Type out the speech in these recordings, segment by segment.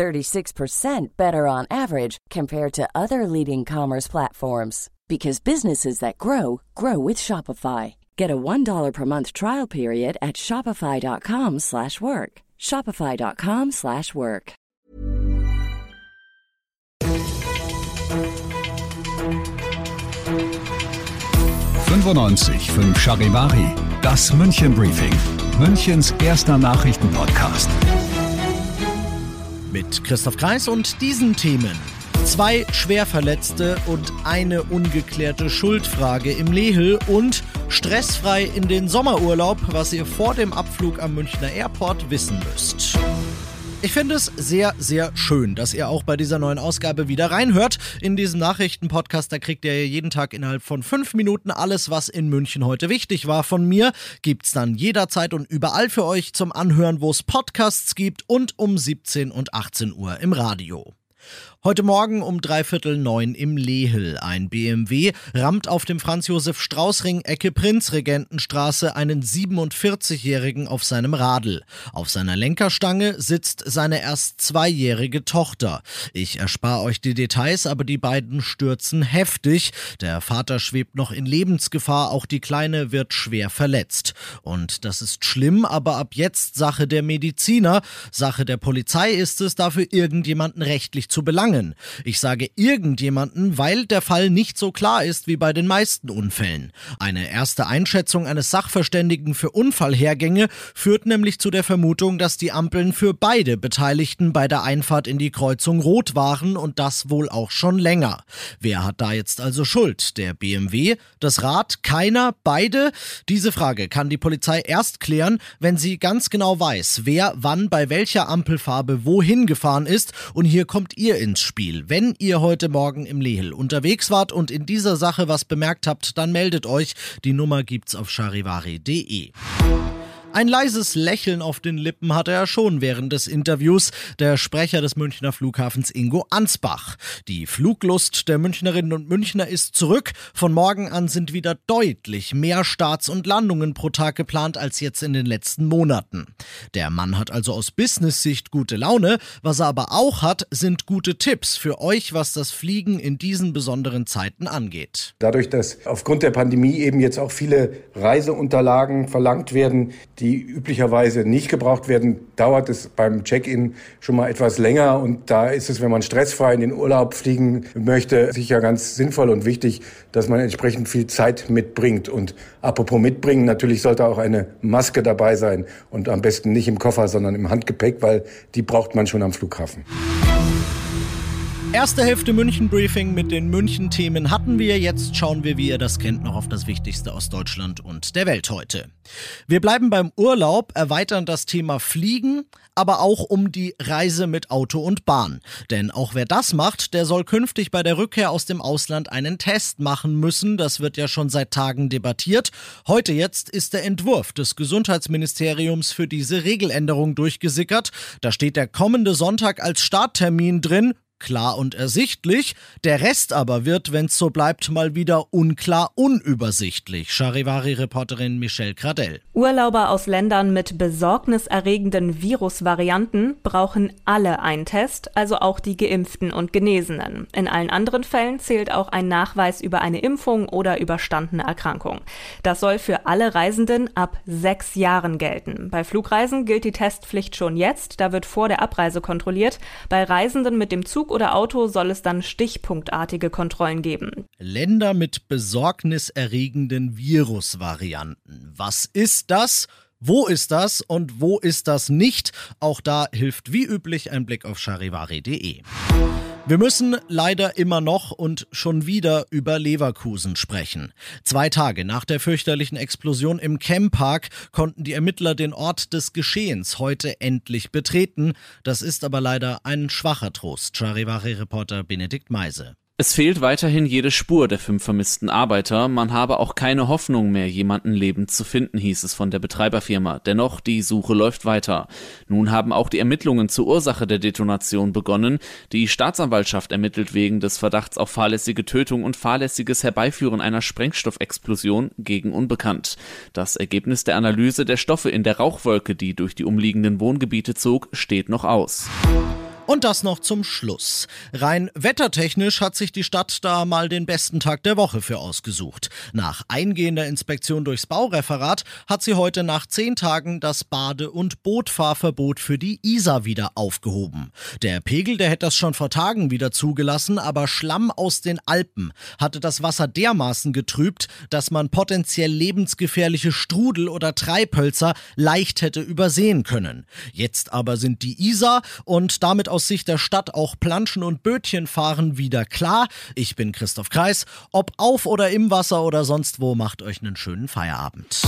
36% better on average compared to other leading commerce platforms because businesses that grow grow with Shopify. Get a $1 per month trial period at shopify.com/work. shopify.com/work. fünf Charivari, das München Briefing, Münchens erster Nachrichtenpodcast. Mit Christoph Kreis und diesen Themen. Zwei Schwerverletzte und eine ungeklärte Schuldfrage im Lehel und stressfrei in den Sommerurlaub, was ihr vor dem Abflug am Münchner Airport wissen müsst. Ich finde es sehr, sehr schön, dass ihr auch bei dieser neuen Ausgabe wieder reinhört. In diesem Nachrichtenpodcast, da kriegt ihr jeden Tag innerhalb von fünf Minuten alles, was in München heute wichtig war von mir. Gibt's dann jederzeit und überall für euch zum Anhören, wo es Podcasts gibt und um 17 und 18 Uhr im Radio. Heute Morgen um dreiviertel neun im Lehel. Ein BMW rammt auf dem Franz-Josef-Strauß-Ring Ecke Prinzregentenstraße einen 47-Jährigen auf seinem Radl. Auf seiner Lenkerstange sitzt seine erst zweijährige Tochter. Ich erspare euch die Details, aber die beiden stürzen heftig. Der Vater schwebt noch in Lebensgefahr, auch die Kleine wird schwer verletzt. Und das ist schlimm, aber ab jetzt Sache der Mediziner. Sache der Polizei ist es, dafür irgendjemanden rechtlich zu belangen begangen. Ich sage irgendjemanden, weil der Fall nicht so klar ist wie bei den meisten Unfällen. Eine erste Einschätzung eines Sachverständigen für Unfallhergänge führt nämlich zu der Vermutung, dass die Ampeln für beide Beteiligten bei der Einfahrt in die Kreuzung rot waren und das wohl auch schon länger. Wer hat da jetzt also Schuld? Der BMW? Das Rad? Keiner? Beide? Diese Frage kann die Polizei erst klären, wenn sie ganz genau weiß, wer wann bei welcher Ampelfarbe wohin gefahren ist und hier kommt ihr ins ins Spiel. Wenn ihr heute Morgen im Lehel unterwegs wart und in dieser Sache was bemerkt habt, dann meldet euch. Die Nummer gibt's auf charivari.de. Ein leises Lächeln auf den Lippen hatte er schon während des Interviews, der Sprecher des Münchner Flughafens Ingo Ansbach. Die Fluglust der Münchnerinnen und Münchner ist zurück. Von morgen an sind wieder deutlich mehr Starts und Landungen pro Tag geplant als jetzt in den letzten Monaten. Der Mann hat also aus Business-Sicht gute Laune. Was er aber auch hat, sind gute Tipps für euch, was das Fliegen in diesen besonderen Zeiten angeht. Dadurch, dass aufgrund der Pandemie eben jetzt auch viele Reiseunterlagen verlangt werden, die üblicherweise nicht gebraucht werden, dauert es beim Check-in schon mal etwas länger. Und da ist es, wenn man stressfrei in den Urlaub fliegen möchte, sicher ganz sinnvoll und wichtig, dass man entsprechend viel Zeit mitbringt. Und apropos mitbringen, natürlich sollte auch eine Maske dabei sein und am besten nicht im Koffer, sondern im Handgepäck, weil die braucht man schon am Flughafen. Erste Hälfte München Briefing mit den München Themen hatten wir. Jetzt schauen wir, wie ihr das kennt, noch auf das Wichtigste aus Deutschland und der Welt heute. Wir bleiben beim Urlaub, erweitern das Thema Fliegen, aber auch um die Reise mit Auto und Bahn. Denn auch wer das macht, der soll künftig bei der Rückkehr aus dem Ausland einen Test machen müssen. Das wird ja schon seit Tagen debattiert. Heute jetzt ist der Entwurf des Gesundheitsministeriums für diese Regeländerung durchgesickert. Da steht der kommende Sonntag als Starttermin drin klar und ersichtlich. Der Rest aber wird, wenn's so bleibt, mal wieder unklar unübersichtlich. Charivari-Reporterin Michelle Gradell. Urlauber aus Ländern mit besorgniserregenden Virusvarianten brauchen alle einen Test, also auch die Geimpften und Genesenen. In allen anderen Fällen zählt auch ein Nachweis über eine Impfung oder überstandene Erkrankung. Das soll für alle Reisenden ab sechs Jahren gelten. Bei Flugreisen gilt die Testpflicht schon jetzt, da wird vor der Abreise kontrolliert. Bei Reisenden mit dem Zug oder Auto soll es dann stichpunktartige Kontrollen geben. Länder mit besorgniserregenden Virusvarianten. Was ist das? Wo ist das und wo ist das nicht? Auch da hilft wie üblich ein Blick auf charivari.de. Wir müssen leider immer noch und schon wieder über Leverkusen sprechen. Zwei Tage nach der fürchterlichen Explosion im Camppark konnten die Ermittler den Ort des Geschehens heute endlich betreten. Das ist aber leider ein schwacher Trost, Charivari-Reporter Benedikt Meise. Es fehlt weiterhin jede Spur der fünf vermissten Arbeiter. Man habe auch keine Hoffnung mehr, jemanden lebend zu finden, hieß es von der Betreiberfirma. Dennoch, die Suche läuft weiter. Nun haben auch die Ermittlungen zur Ursache der Detonation begonnen. Die Staatsanwaltschaft ermittelt wegen des Verdachts auf fahrlässige Tötung und fahrlässiges Herbeiführen einer Sprengstoffexplosion gegen Unbekannt. Das Ergebnis der Analyse der Stoffe in der Rauchwolke, die durch die umliegenden Wohngebiete zog, steht noch aus. Und das noch zum Schluss. Rein wettertechnisch hat sich die Stadt da mal den besten Tag der Woche für ausgesucht. Nach eingehender Inspektion durchs Baureferat hat sie heute nach zehn Tagen das Bade- und Bootfahrverbot für die Isar wieder aufgehoben. Der Pegel, der hätte das schon vor Tagen wieder zugelassen, aber Schlamm aus den Alpen hatte das Wasser dermaßen getrübt, dass man potenziell lebensgefährliche Strudel oder Treibhölzer leicht hätte übersehen können. Jetzt aber sind die Isar und damit aus aus Sicht der Stadt auch Planschen und Bötchen fahren wieder klar. Ich bin Christoph Kreis. Ob auf oder im Wasser oder sonst wo, macht euch einen schönen Feierabend.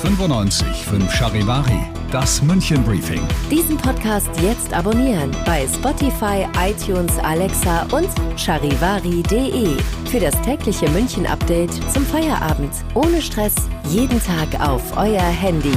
95 5 Charivari, das München Briefing. Diesen Podcast jetzt abonnieren bei Spotify, iTunes, Alexa und charivari.de. Für das tägliche München Update zum Feierabend. Ohne Stress, jeden Tag auf euer Handy.